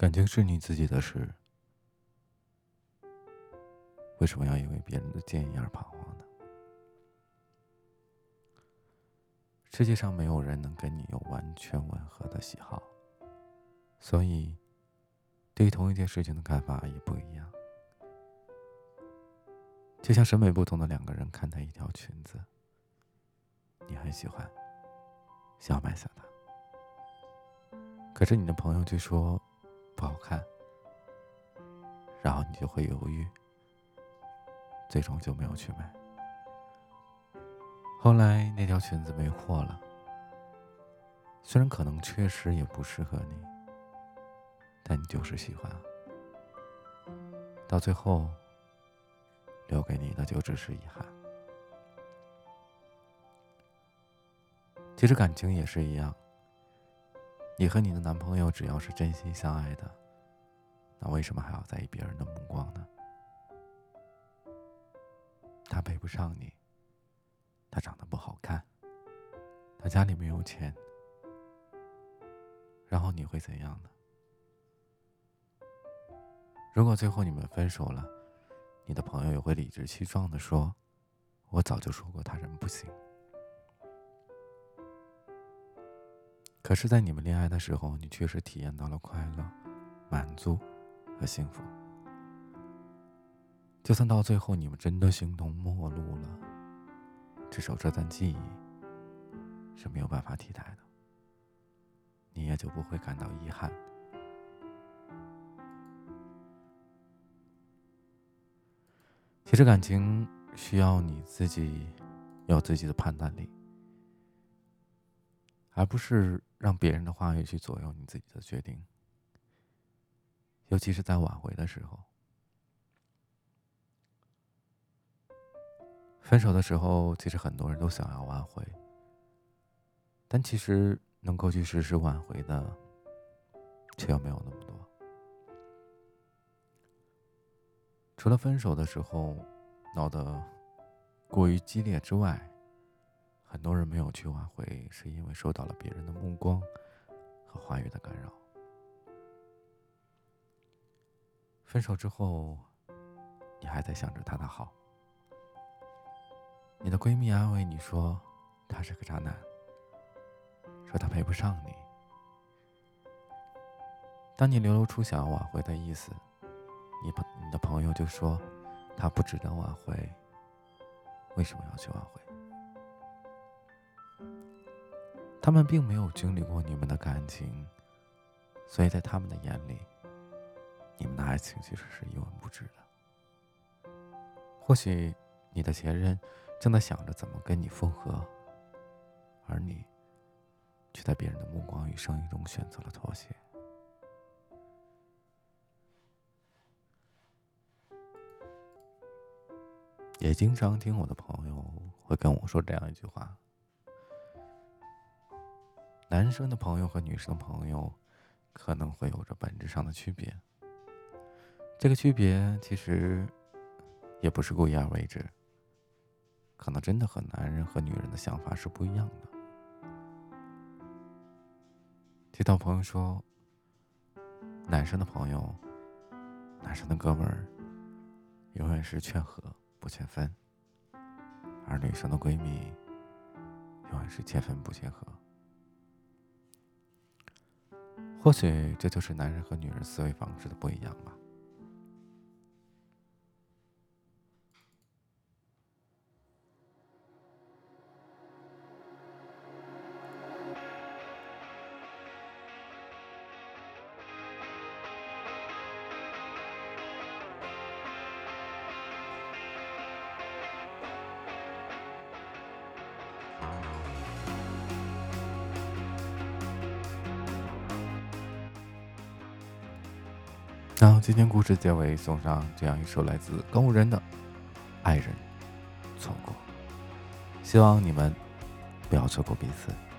感情是你自己的事，为什么要因为别人的建议而彷徨呢？世界上没有人能跟你有完全吻合的喜好，所以对于同一件事情的看法也不一样。就像审美不同的两个人看待一条裙子，你很喜欢，想要买下它，可是你的朋友却说不好看，然后你就会犹豫，最终就没有去买。后来那条裙子没货了，虽然可能确实也不适合你，但你就是喜欢，到最后。留给你的就只是遗憾。其实感情也是一样，你和你的男朋友只要是真心相爱的，那为什么还要在意别人的目光呢？他配不上你，他长得不好看，他家里没有钱，然后你会怎样呢？如果最后你们分手了？你的朋友也会理直气壮的说：“我早就说过他人不行。”可是，在你们恋爱的时候，你确实体验到了快乐、满足和幸福。就算到最后你们真的形同陌路了，至少这段记忆是没有办法替代的，你也就不会感到遗憾。其实感情需要你自己有自己的判断力，而不是让别人的话语去左右你自己的决定。尤其是在挽回的时候，分手的时候，其实很多人都想要挽回，但其实能够去实施挽回的，却又没有那么多。除了分手的时候闹得过于激烈之外，很多人没有去挽回，是因为受到了别人的目光和话语的干扰。分手之后，你还在想着他的好，你的闺蜜安慰你说他是个渣男，说他配不上你。当你流露出想要挽回的意思。你朋你的朋友就说，他不值得挽回。为什么要去挽回？他们并没有经历过你们的感情，所以在他们的眼里，你们的爱情其实是一文不值的。或许你的前任正在想着怎么跟你复合，而你却在别人的目光与声音中选择了妥协。也经常听我的朋友会跟我说这样一句话：男生的朋友和女生的朋友可能会有着本质上的区别。这个区别其实也不是故意而为之，可能真的和男人和女人的想法是不一样的。听到朋友说，男生的朋友、男生的哥们儿永远是劝和。不劝分，而女生的闺蜜永远是劝分不劝和。或许这就是男人和女人思维方式的不一样吧。那今天故事结尾送上这样一首来自高人的《爱人错过》，希望你们不要错过彼此。